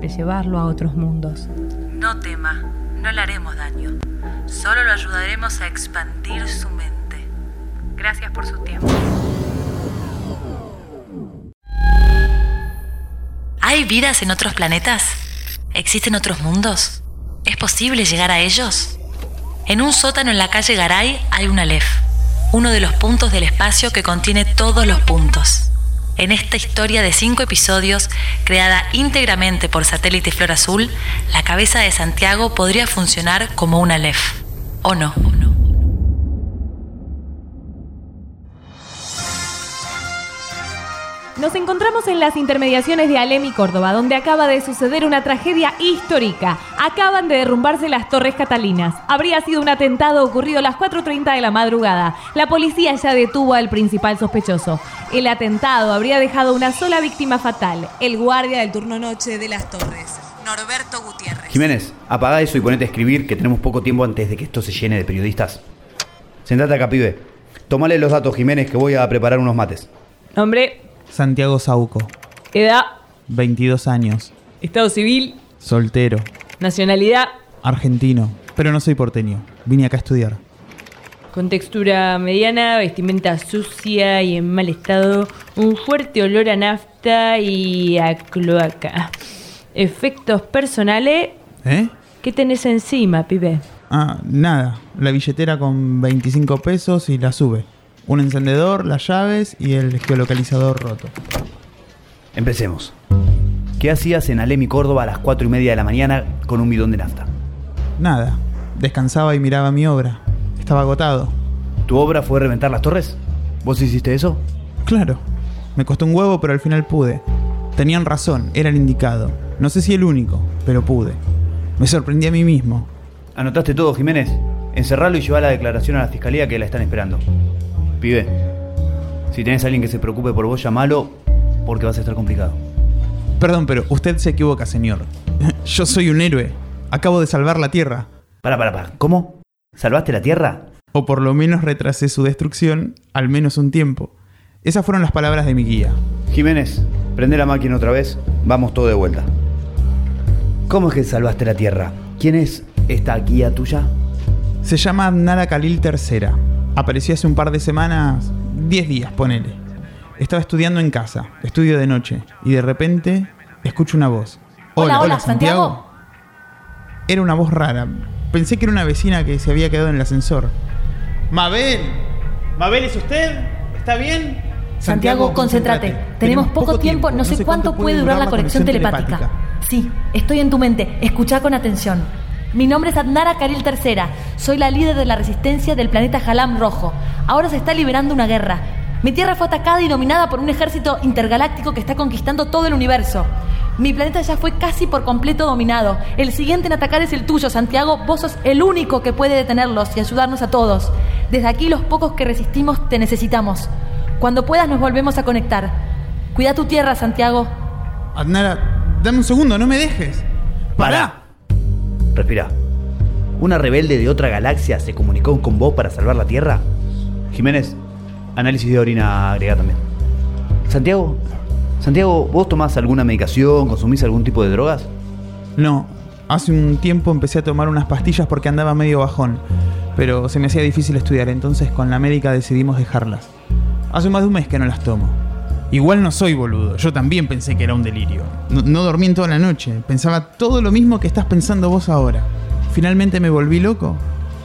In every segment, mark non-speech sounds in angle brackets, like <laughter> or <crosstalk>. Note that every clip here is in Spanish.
de llevarlo a otros mundos. no tema, no le haremos daño. Solo lo ayudaremos a expandir su mente. Gracias por su tiempo. ¿Hay vidas en otros planetas? ¿Existen otros mundos? ¿Es posible llegar a ellos? En un sótano en la calle Garay hay una Aleph, uno de los puntos del espacio que contiene todos los puntos. En esta historia de cinco episodios, creada íntegramente por Satélite Flor Azul, la cabeza de Santiago podría funcionar como una Aleph. ¿O no? Nos encontramos en las intermediaciones de Alem y Córdoba, donde acaba de suceder una tragedia histórica. Acaban de derrumbarse las Torres Catalinas. Habría sido un atentado ocurrido a las 4.30 de la madrugada. La policía ya detuvo al principal sospechoso. El atentado habría dejado una sola víctima fatal, el guardia del turno noche de las Torres, Norberto Gutiérrez. Jiménez, apaga eso y ponete a escribir que tenemos poco tiempo antes de que esto se llene de periodistas. Sentate acá, pibe. Tomale los datos, Jiménez, que voy a preparar unos mates. Nombre, Santiago Sauco, edad, 22 años, estado civil, soltero, nacionalidad, argentino, pero no soy porteño. Vine acá a estudiar. con textura mediana, vestimenta sucia y en mal estado, un fuerte olor a nafta y a cloaca. Efectos personales, ¿Eh? ¿qué tenés encima, pibe? Ah, nada. La billetera con 25 pesos y la sube. Un encendedor, las llaves y el geolocalizador roto. Empecemos. ¿Qué hacías en Alem y Córdoba a las 4 y media de la mañana con un bidón de nafta? Nada. Descansaba y miraba mi obra. Estaba agotado. ¿Tu obra fue reventar las torres? ¿Vos hiciste eso? Claro. Me costó un huevo, pero al final pude. Tenían razón, era el indicado. No sé si el único, pero pude. Me sorprendí a mí mismo. ¿Anotaste todo, Jiménez? Encerralo y lleva la declaración a la fiscalía que la están esperando. Pibe, si tenés a alguien que se preocupe por vos, llamalo porque vas a estar complicado. Perdón, pero usted se equivoca, señor. <laughs> Yo soy un héroe. Acabo de salvar la Tierra. Para, para, para. ¿Cómo? ¿Salvaste la Tierra? O por lo menos retrasé su destrucción, al menos un tiempo. Esas fueron las palabras de mi guía. Jiménez, prende la máquina otra vez. Vamos todo de vuelta. ¿Cómo es que salvaste la Tierra? ¿Quién es esta guía tuya? Se llama Nara Khalil III. Apareció hace un par de semanas, 10 días, ponele. Estaba estudiando en casa, estudio de noche, y de repente escucho una voz. Hola, hola, Santiago. Era una voz rara. Pensé que era una vecina que se había quedado en el ascensor. Mabel, Mabel, ¿es usted? ¿Está bien? Santiago, concéntrate. Tenemos poco tiempo, no sé cuánto puede durar la conexión telepática. Sí, estoy en tu mente. Escucha con atención. Mi nombre es Adnara Karil III. Soy la líder de la resistencia del planeta Halam Rojo. Ahora se está liberando una guerra. Mi tierra fue atacada y dominada por un ejército intergaláctico que está conquistando todo el universo. Mi planeta ya fue casi por completo dominado. El siguiente en atacar es el tuyo, Santiago. Vos sos el único que puede detenerlos y ayudarnos a todos. Desde aquí los pocos que resistimos te necesitamos. Cuando puedas nos volvemos a conectar. Cuida tu tierra, Santiago. Adnara, dame un segundo, no me dejes. ¡Para! Respira. ¿Una rebelde de otra galaxia se comunicó con vos para salvar la Tierra? Jiménez, análisis de orina agrega también. Santiago, Santiago, ¿vos tomás alguna medicación, consumís algún tipo de drogas? No, hace un tiempo empecé a tomar unas pastillas porque andaba medio bajón, pero se me hacía difícil estudiar, entonces con la médica decidimos dejarlas. Hace más de un mes que no las tomo. Igual no soy boludo, yo también pensé que era un delirio. No, dormí en toda la noche, pensaba todo lo mismo que estás pensando vos ahora. Finalmente me volví loco.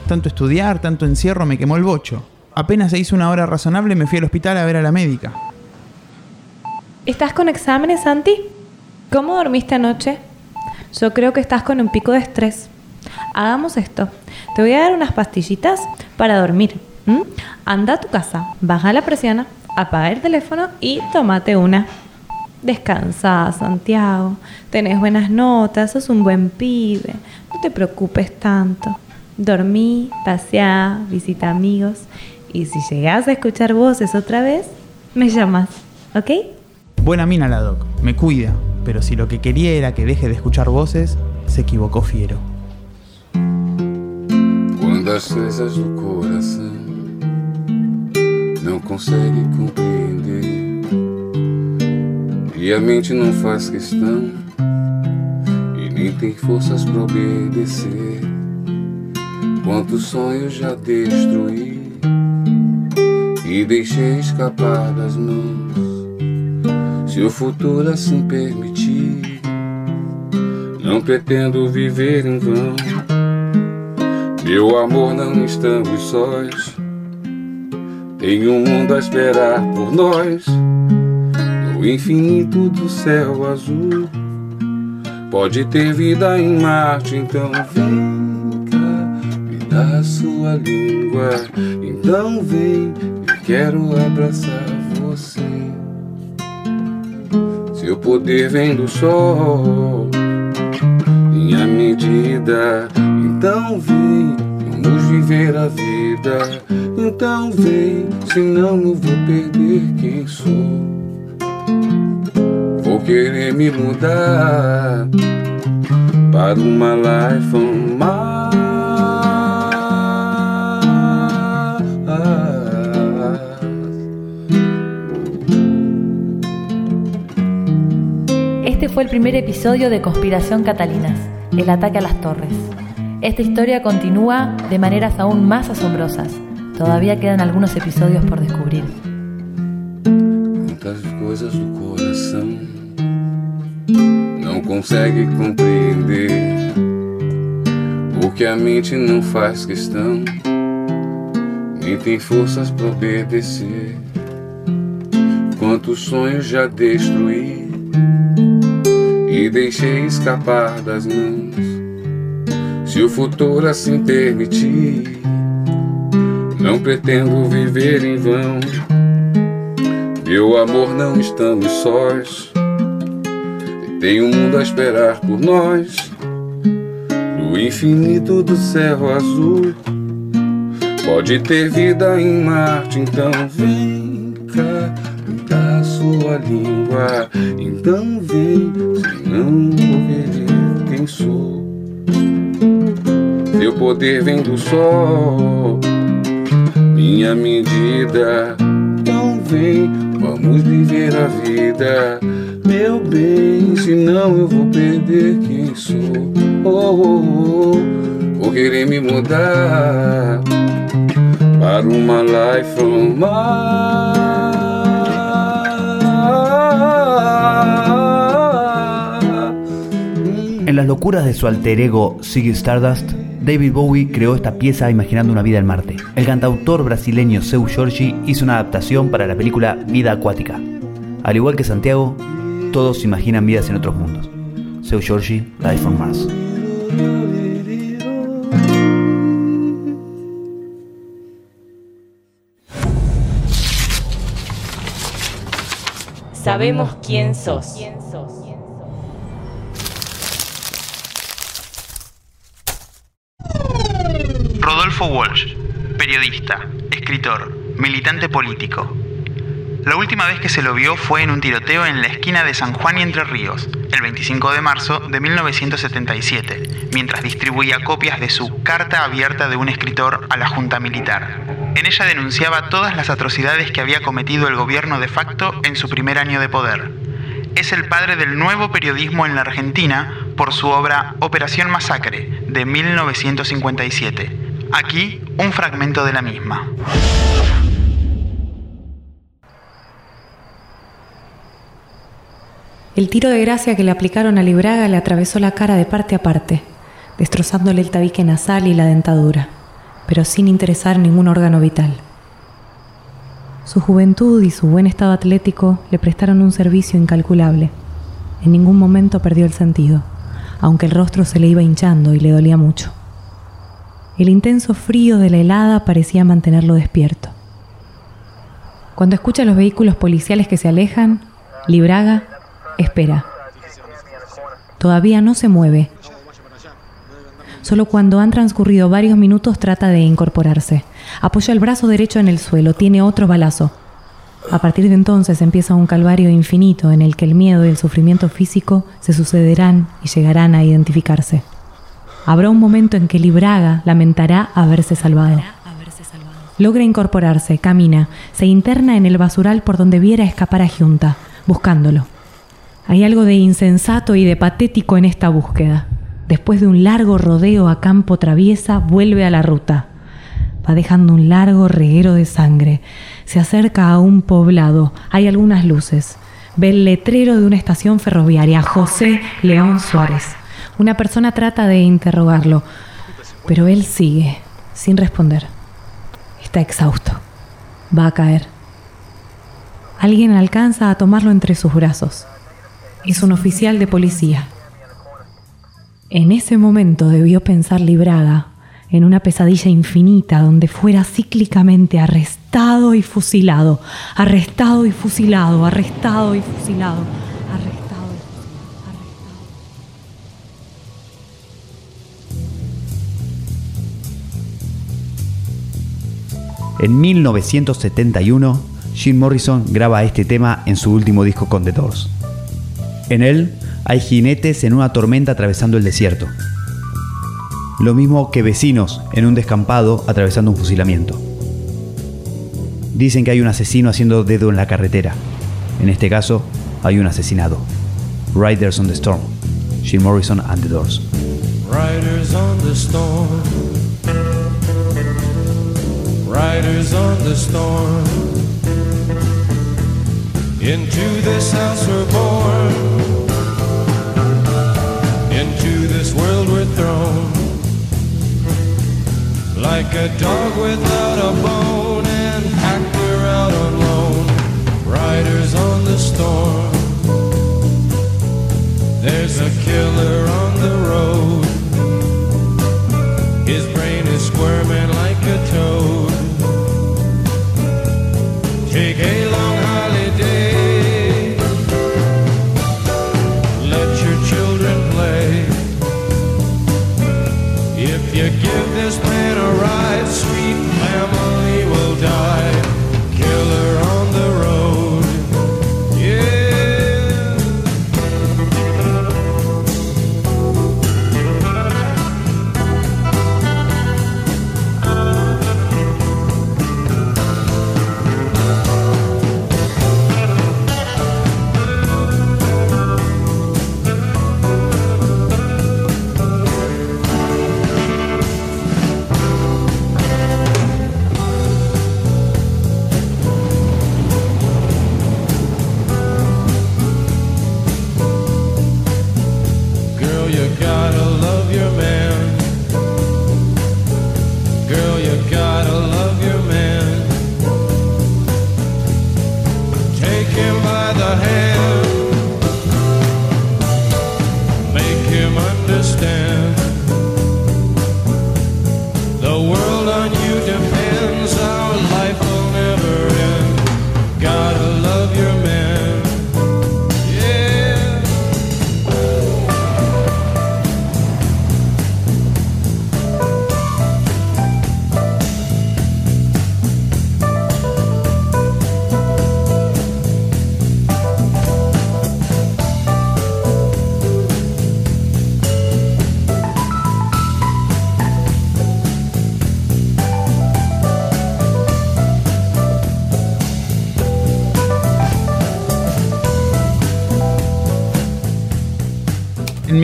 Tanto estudiar, tanto encierro me quemó el bocho. Apenas se hizo una hora razonable me fui al hospital a ver a la médica. ¿Estás con exámenes, Santi? ¿Cómo dormiste anoche? Yo creo que estás con un pico de estrés. Hagamos esto. Te voy a dar unas pastillitas para dormir. Anda a tu casa, baja la presión, apaga el teléfono y tómate una. Descansa, Santiago. Tenés buenas notas, sos un buen pibe. No te preocupes tanto. Dormí, paseá, visita amigos. Y si llegás a escuchar voces otra vez, me llamas, ¿ok? Buena mina la doc, me cuida, pero si lo que quería era que deje de escuchar voces, se equivocó fiero. Quando consegue compreender e a mente não faz questão e nem tem forças pra obedecer. Quantos sonhos já destruí e deixei escapar das mãos. Se o futuro assim permitir, não pretendo viver em vão. Meu amor, não estamos sós. Tem um mundo a esperar por nós. No infinito do céu azul. Pode ter vida em Marte, então vem cá, me dá sua língua. Então vem, eu quero abraçar você. Seu poder vem do sol, minha medida. Então vem, vamos viver a vida. Então vem, senão eu vou perder quem sou. Vou querer me mudar para uma life on Este fue el primer episodio de Conspiración Catalinas, el ataque a las torres. Esta historia continúa de maneras aún más asombrosas. Todavía quedan algunos episodios por descubrir. Quantas coisas do coração não consegue compreender, porque a mente não faz questão, nem tem forças pra obedecer. Quantos sonhos já destruí e deixei escapar das mãos. Se o futuro assim permitir, não pretendo viver em vão. Meu amor, não estamos sós. Tem um mundo a esperar por nós. No infinito do céu azul. Pode ter vida em Marte, então vem cá, me dá sua língua. Então vem, senão vou perder quem sou. Poder vem do sol, minha medida. Então vem, vamos viver a vida, meu bem. Senão eu vou perder quem sou. Oh, oh, oh. Vou querer me mudar para uma life on En las locuras de su alter ego Ziggy Stardust, David Bowie creó esta pieza imaginando una vida en Marte. El cantautor brasileño Seu Jorge hizo una adaptación para la película Vida Acuática. Al igual que Santiago, todos imaginan vidas en otros mundos. Seu Jorge, Life on Mars. Sabemos quién sos. Rodolfo Walsh, periodista, escritor, militante político. La última vez que se lo vio fue en un tiroteo en la esquina de San Juan y Entre Ríos, el 25 de marzo de 1977, mientras distribuía copias de su Carta Abierta de un escritor a la Junta Militar. En ella denunciaba todas las atrocidades que había cometido el gobierno de facto en su primer año de poder. Es el padre del nuevo periodismo en la Argentina por su obra Operación Masacre, de 1957. Aquí un fragmento de la misma. El tiro de gracia que le aplicaron a Libraga le atravesó la cara de parte a parte, destrozándole el tabique nasal y la dentadura, pero sin interesar ningún órgano vital. Su juventud y su buen estado atlético le prestaron un servicio incalculable. En ningún momento perdió el sentido, aunque el rostro se le iba hinchando y le dolía mucho. El intenso frío de la helada parecía mantenerlo despierto. Cuando escucha los vehículos policiales que se alejan, Libraga espera. Todavía no se mueve. Solo cuando han transcurrido varios minutos trata de incorporarse. Apoya el brazo derecho en el suelo, tiene otro balazo. A partir de entonces empieza un calvario infinito en el que el miedo y el sufrimiento físico se sucederán y llegarán a identificarse. Habrá un momento en que Libraga lamentará haberse salvado. Logra incorporarse, camina, se interna en el basural por donde viera escapar a Junta, buscándolo. Hay algo de insensato y de patético en esta búsqueda. Después de un largo rodeo a campo traviesa, vuelve a la ruta. Va dejando un largo reguero de sangre. Se acerca a un poblado. Hay algunas luces. Ve el letrero de una estación ferroviaria. José León Suárez. Una persona trata de interrogarlo, pero él sigue, sin responder. Está exhausto. Va a caer. Alguien alcanza a tomarlo entre sus brazos. Es un oficial de policía. En ese momento debió pensar Libraga en una pesadilla infinita donde fuera cíclicamente arrestado y fusilado, arrestado y fusilado, arrestado y fusilado, En 1971, Jim Morrison graba este tema en su último disco con The Doors. En él hay jinetes en una tormenta atravesando el desierto. Lo mismo que vecinos en un descampado atravesando un fusilamiento. Dicen que hay un asesino haciendo dedo en la carretera. En este caso, hay un asesinado. Riders on the Storm. Jim Morrison and the Doors. Riders on the storm. Into this house we're born. Into this world we're thrown. Like a dog without a bone and hack we're out on loan. Riders on the storm. There's a killer on the road.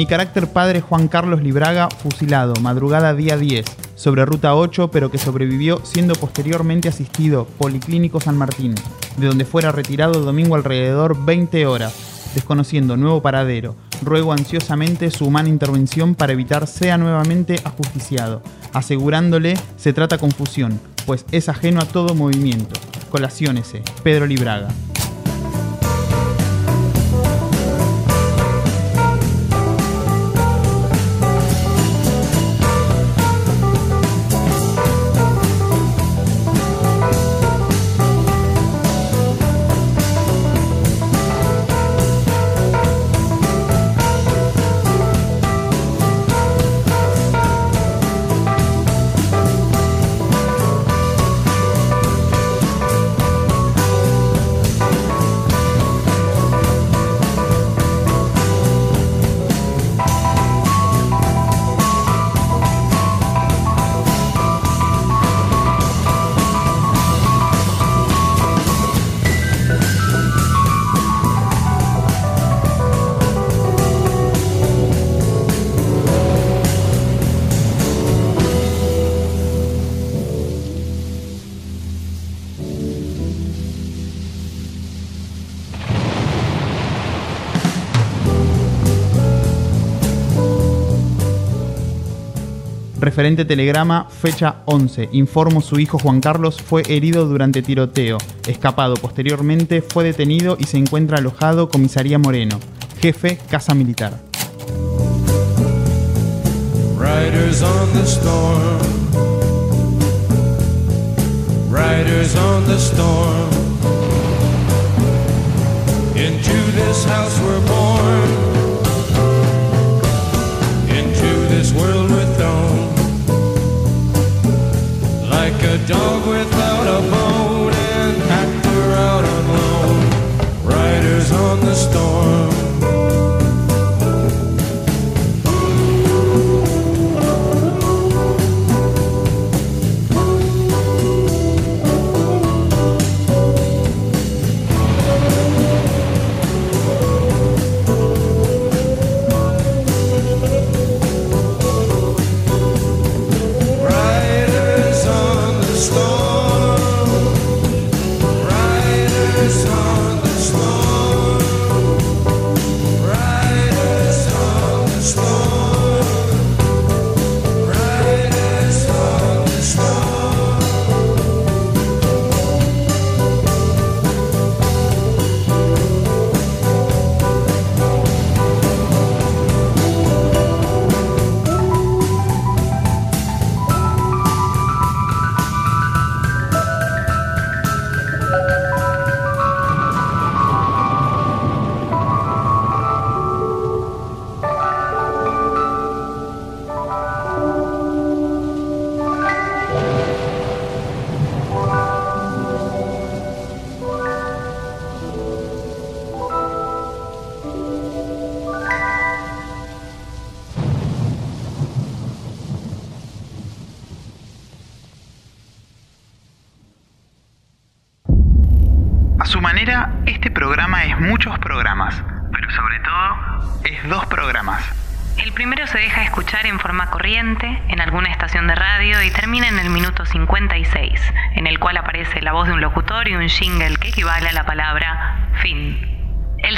Mi carácter padre Juan Carlos Libraga, fusilado, madrugada día 10, sobre ruta 8, pero que sobrevivió siendo posteriormente asistido Policlínico San Martín, de donde fuera retirado domingo alrededor 20 horas, Desconociendo nuevo paradero, ruego ansiosamente su humana intervención para evitar sea nuevamente ajusticiado, asegurándole se trata confusión, pues es ajeno a todo movimiento. Colaciónese, Pedro Libraga. Referente telegrama, fecha 11. Informo su hijo Juan Carlos fue herido durante tiroteo. Escapado posteriormente, fue detenido y se encuentra alojado Comisaría Moreno. Jefe, Casa Militar. Riders on the storm. Riders on the storm. Into this house we're born. A dog without a bone, an actor out on loan. Riders on the storm.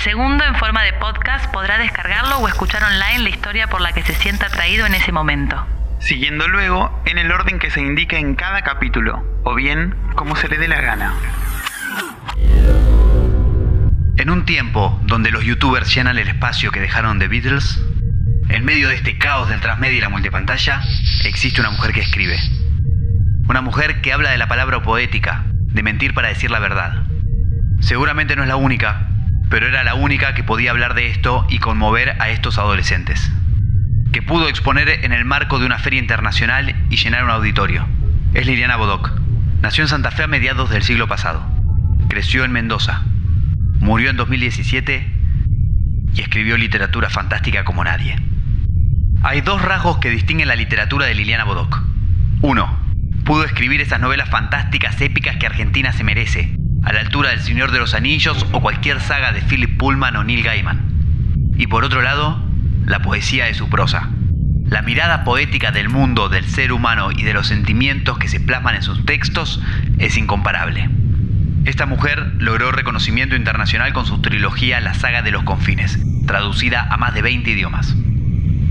Segundo, en forma de podcast, podrá descargarlo o escuchar online la historia por la que se sienta atraído en ese momento. Siguiendo luego en el orden que se indica en cada capítulo, o bien como se le dé la gana. En un tiempo donde los youtubers llenan el espacio que dejaron The Beatles, en medio de este caos del transmedia y la multipantalla, existe una mujer que escribe. Una mujer que habla de la palabra poética, de mentir para decir la verdad. Seguramente no es la única, pero era la única que podía hablar de esto y conmover a estos adolescentes. Que pudo exponer en el marco de una feria internacional y llenar un auditorio. Es Liliana Bodoc. Nació en Santa Fe a mediados del siglo pasado. Creció en Mendoza. Murió en 2017 y escribió literatura fantástica como nadie. Hay dos rasgos que distinguen la literatura de Liliana Bodoc. Uno, pudo escribir esas novelas fantásticas épicas que Argentina se merece, a la altura del Señor de los Anillos o cualquier saga de Philip Pullman o Neil Gaiman. Y por otro lado, la poesía de su prosa. La mirada poética del mundo, del ser humano y de los sentimientos que se plasman en sus textos es incomparable. Esta mujer logró reconocimiento internacional con su trilogía La saga de los confines, traducida a más de 20 idiomas.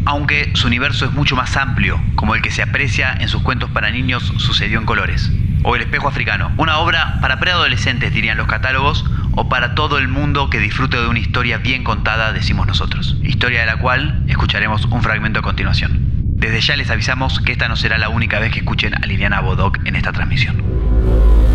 Aunque su universo es mucho más amplio, como el que se aprecia en sus cuentos para niños Sucedió en colores, o El espejo africano, una obra para preadolescentes dirían los catálogos, o para todo el mundo que disfrute de una historia bien contada, decimos nosotros, historia de la cual escucharemos un fragmento a continuación. Desde ya les avisamos que esta no será la única vez que escuchen a Liliana Bodoc en esta transmisión.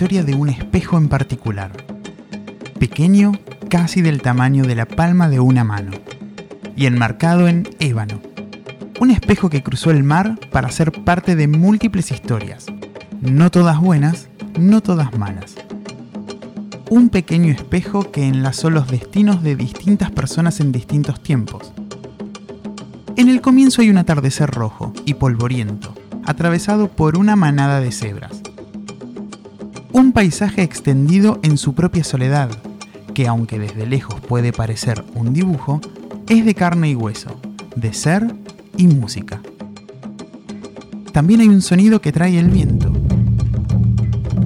Historia de un espejo en particular. Pequeño, casi del tamaño de la palma de una mano. Y enmarcado en ébano. Un espejo que cruzó el mar para ser parte de múltiples historias. No todas buenas, no todas malas. Un pequeño espejo que enlazó los destinos de distintas personas en distintos tiempos. En el comienzo hay un atardecer rojo y polvoriento, atravesado por una manada de cebras un paisaje extendido en su propia soledad, que aunque desde lejos puede parecer un dibujo, es de carne y hueso, de ser y música. También hay un sonido que trae el viento.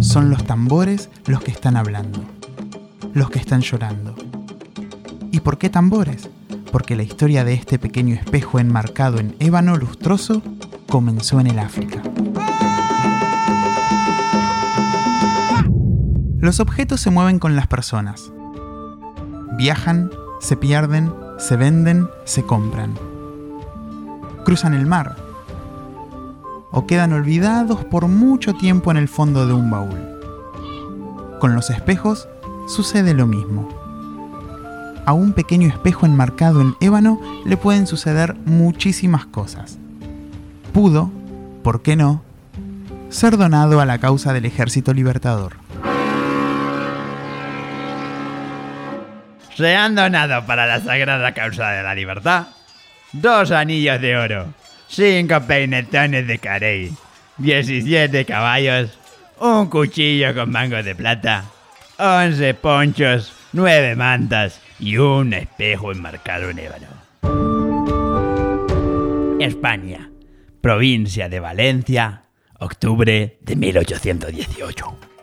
Son los tambores los que están hablando, los que están llorando. ¿Y por qué tambores? Porque la historia de este pequeño espejo enmarcado en ébano lustroso comenzó en el África. Los objetos se mueven con las personas. Viajan, se pierden, se venden, se compran. Cruzan el mar. O quedan olvidados por mucho tiempo en el fondo de un baúl. Con los espejos sucede lo mismo. A un pequeño espejo enmarcado en ébano le pueden suceder muchísimas cosas. Pudo, ¿por qué no?, ser donado a la causa del ejército libertador. Se han donado para la sagrada causa de la libertad dos anillos de oro, cinco peinetones de carey, 17 caballos, un cuchillo con mango de plata, 11 ponchos, 9 mantas y un espejo enmarcado en ébano. España, provincia de Valencia, octubre de 1818.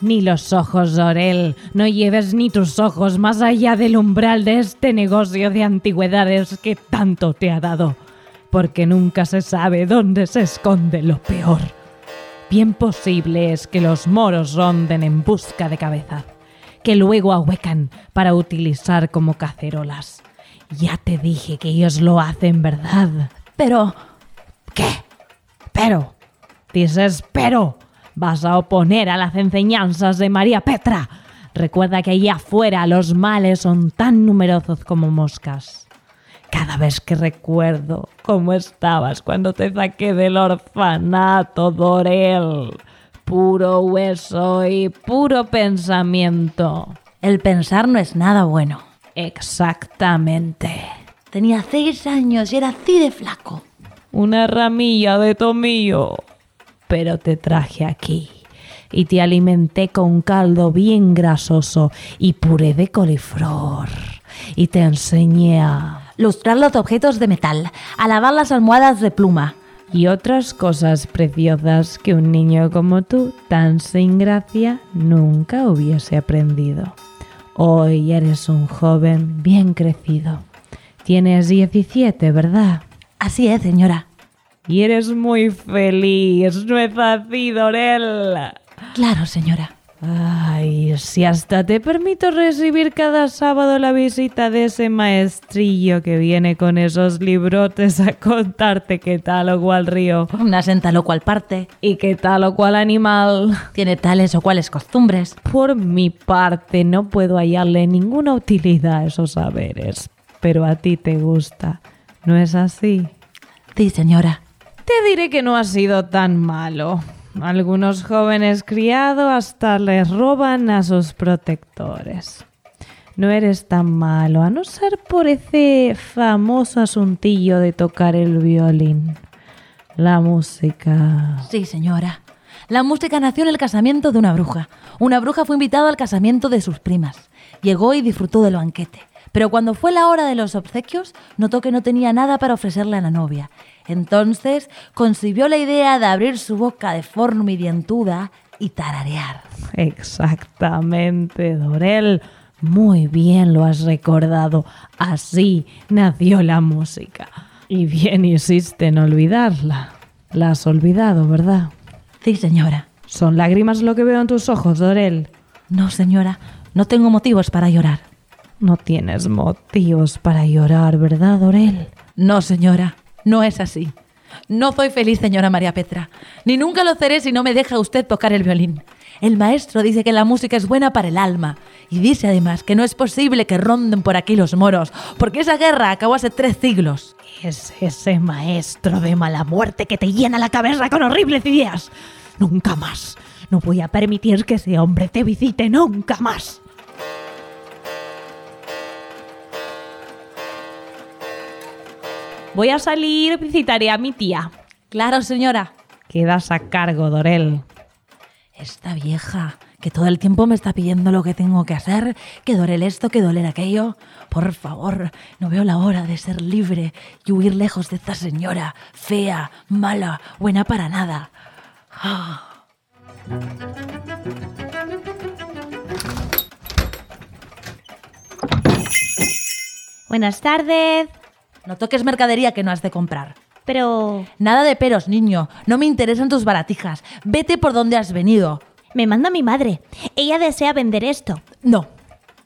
Ni los ojos, Dorel. No lleves ni tus ojos más allá del umbral de este negocio de antigüedades que tanto te ha dado, porque nunca se sabe dónde se esconde lo peor. Bien posible es que los moros ronden en busca de cabeza, que luego ahuecan para utilizar como cacerolas. Ya te dije que ellos lo hacen, ¿verdad? Pero... ¿Qué? Pero... Dices pero vas a oponer a las enseñanzas de María Petra. Recuerda que allá afuera los males son tan numerosos como moscas. Cada vez que recuerdo cómo estabas cuando te saqué del orfanato, Dorel. Puro hueso y puro pensamiento. El pensar no es nada bueno. Exactamente. Tenía seis años y era así de flaco. Una ramilla de tomillo pero te traje aquí y te alimenté con caldo bien grasoso y puré de coliflor. Y te enseñé a... Lustrar los objetos de metal, a lavar las almohadas de pluma. Y otras cosas preciosas que un niño como tú, tan sin gracia, nunca hubiese aprendido. Hoy eres un joven bien crecido. Tienes 17, ¿verdad? Así es, señora. Y eres muy feliz, ¿no es así, Dorel? Claro, señora. Ay, si hasta te permito recibir cada sábado la visita de ese maestrillo que viene con esos librotes a contarte qué tal o cual río. Nace en tal o cual parte. Y qué tal o cual animal. Tiene tales o cuales costumbres. Por mi parte, no puedo hallarle ninguna utilidad a esos saberes. Pero a ti te gusta, ¿no es así? Sí, señora. Te diré que no ha sido tan malo. Algunos jóvenes criados hasta les roban a sus protectores. No eres tan malo, a no ser por ese famoso asuntillo de tocar el violín. La música. Sí, señora. La música nació en el casamiento de una bruja. Una bruja fue invitada al casamiento de sus primas. Llegó y disfrutó del banquete. Pero cuando fue la hora de los obsequios, notó que no tenía nada para ofrecerle a la novia. Entonces concibió la idea de abrir su boca de forma y dientuda y tararear. Exactamente, Dorel. Muy bien lo has recordado. Así nació la música. Y bien hiciste en olvidarla. La has olvidado, ¿verdad? Sí, señora. ¿Son lágrimas lo que veo en tus ojos, Dorel? No, señora. No tengo motivos para llorar. No tienes motivos para llorar, ¿verdad, Dorel? No, señora. No es así. No soy feliz, señora María Petra. Ni nunca lo seré si no me deja usted tocar el violín. El maestro dice que la música es buena para el alma y dice además que no es posible que ronden por aquí los moros, porque esa guerra acabó hace tres siglos. Es ese maestro de mala muerte que te llena la cabeza con horribles ideas. Nunca más. No voy a permitir que ese hombre te visite nunca más. Voy a salir, visitaré a mi tía. Claro, señora. Quedas a cargo, Dorel. Esta vieja que todo el tiempo me está pidiendo lo que tengo que hacer, que doler esto, que doler aquello. Por favor, no veo la hora de ser libre y huir lejos de esta señora, fea, mala, buena para nada. Buenas tardes. No toques mercadería que no has de comprar. Pero... Nada de peros, niño. No me interesan tus baratijas. Vete por donde has venido. Me manda mi madre. Ella desea vender esto. No,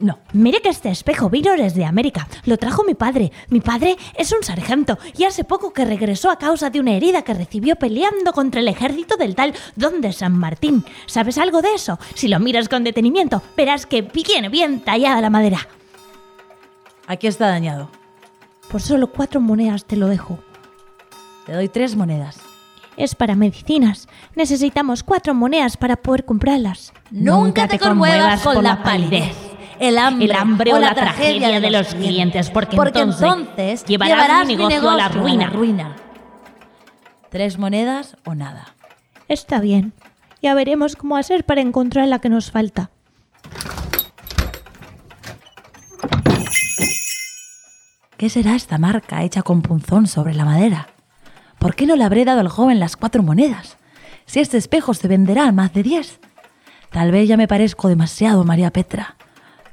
no. Mire que este espejo vino desde América. Lo trajo mi padre. Mi padre es un sargento y hace poco que regresó a causa de una herida que recibió peleando contra el ejército del tal Don de San Martín. ¿Sabes algo de eso? Si lo miras con detenimiento, verás que viene bien tallada la madera. Aquí está dañado. Por solo cuatro monedas te lo dejo. Te doy tres monedas. Es para medicinas. Necesitamos cuatro monedas para poder comprarlas. Nunca te conmuevas con la palidez. El hambre, El hambre o la tragedia de los clientes, porque entonces llevarás mi negocio a la ruina. ruina. Tres monedas o nada. Está bien. Ya veremos cómo hacer para encontrar la que nos falta. ¿Qué será esta marca hecha con punzón sobre la madera? ¿Por qué no le habré dado al joven las cuatro monedas? Si este espejo se venderá a más de diez. Tal vez ya me parezco demasiado María Petra.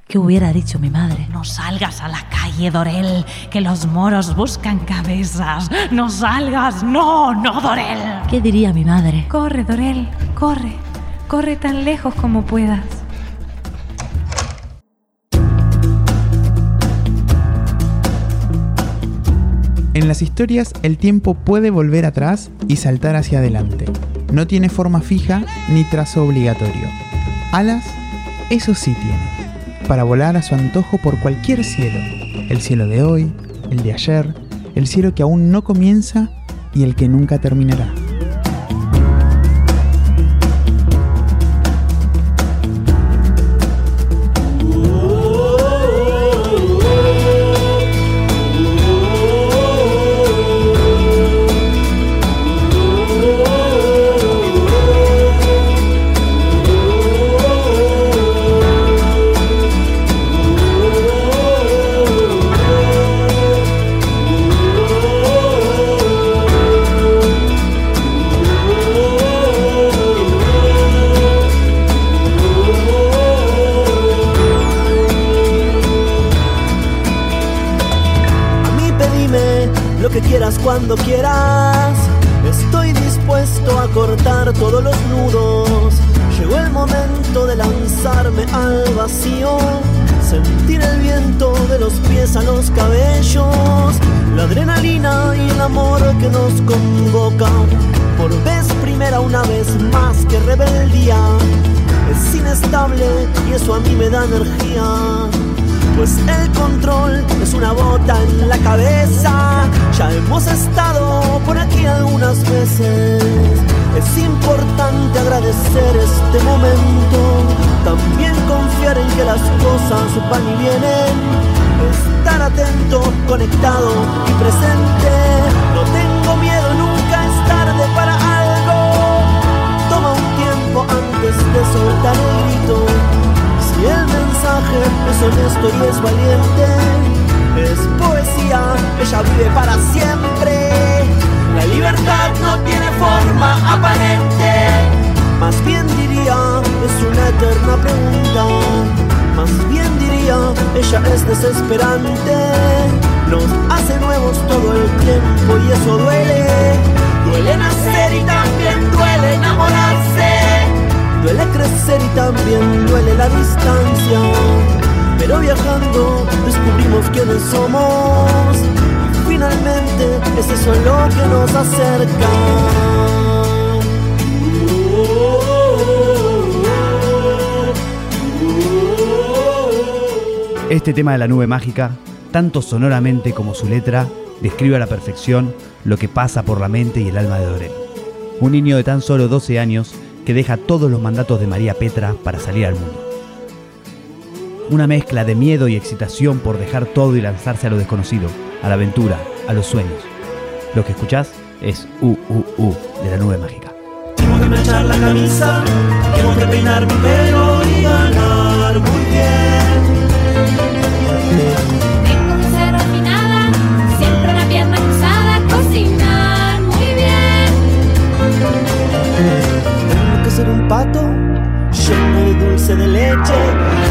¿Qué hubiera dicho mi madre? No salgas a la calle, Dorel, que los moros buscan cabezas. No salgas, no, no, Dorel. ¿Qué diría mi madre? Corre, Dorel, corre. Corre tan lejos como puedas. En las historias el tiempo puede volver atrás y saltar hacia adelante. No tiene forma fija ni trazo obligatorio. Alas, eso sí tiene. Para volar a su antojo por cualquier cielo. El cielo de hoy, el de ayer, el cielo que aún no comienza y el que nunca terminará. Cosas van y vienen. Estar atento, conectado y presente. No tengo miedo, nunca es tarde para algo. Toma un de soltar el grito. Si el mensaje es honesto y es valiente, es poesía, ella vive para siempre. La libertad no tiene forma aparente, más bien diría, es una eterna pregunta. Más bien diría, ella es desesperante. Nos hace nuevos todo el tiempo y eso duele. Duele nacer y también duele enamorarse. Duele crecer y también duele la distancia. Pero viajando descubrimos quiénes somos. Y finalmente es eso lo que nos acerca. Este tema de la nube mágica, tanto sonoramente como su letra, describe a la perfección lo que pasa por la mente y el alma de Dorel. Un niño de tan solo 12 años que deja todos los mandatos de María Petra para salir al mundo. Una mezcla de miedo y excitación por dejar todo y lanzarse a lo desconocido, a la aventura, a los sueños. Lo que escuchás es U, U, U de la nube mágica. Tengo que planchar la camisa, tengo que peinar mi pelo y ganar muy bien. Tengo que ser refinada, siempre una pierna cruzada, cocinar muy bien. Tengo que ser un pato lleno de dulce de leche,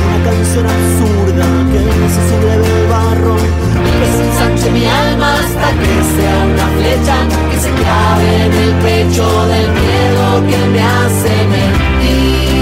una canción absurda que no se subleve el barro. Que se ensanche mi alma hasta que sea una flecha que se clave en el pecho del miedo que me hace mentir.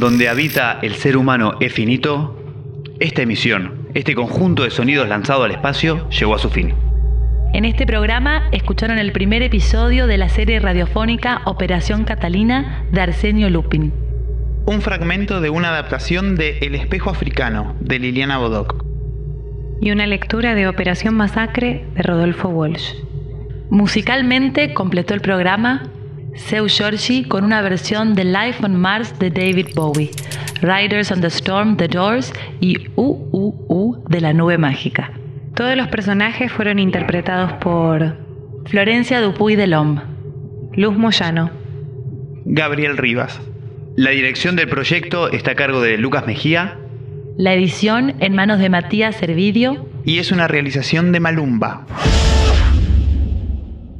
Donde habita el ser humano es finito, esta emisión, este conjunto de sonidos lanzado al espacio, llegó a su fin. En este programa escucharon el primer episodio de la serie radiofónica Operación Catalina de Arsenio Lupin. Un fragmento de una adaptación de El espejo africano, de Liliana Bodoc. Y una lectura de Operación Masacre de Rodolfo Walsh. Musicalmente completó el programa Seu Giorgi con una versión de Life on Mars de David Bowie, Riders on the Storm, The Doors y U, U, U de la Nube Mágica. Todos los personajes fueron interpretados por Florencia Dupuy de Lom, Luz Moyano, Gabriel Rivas. La dirección del proyecto está a cargo de Lucas Mejía. La edición en manos de Matías Servidio. Y es una realización de Malumba.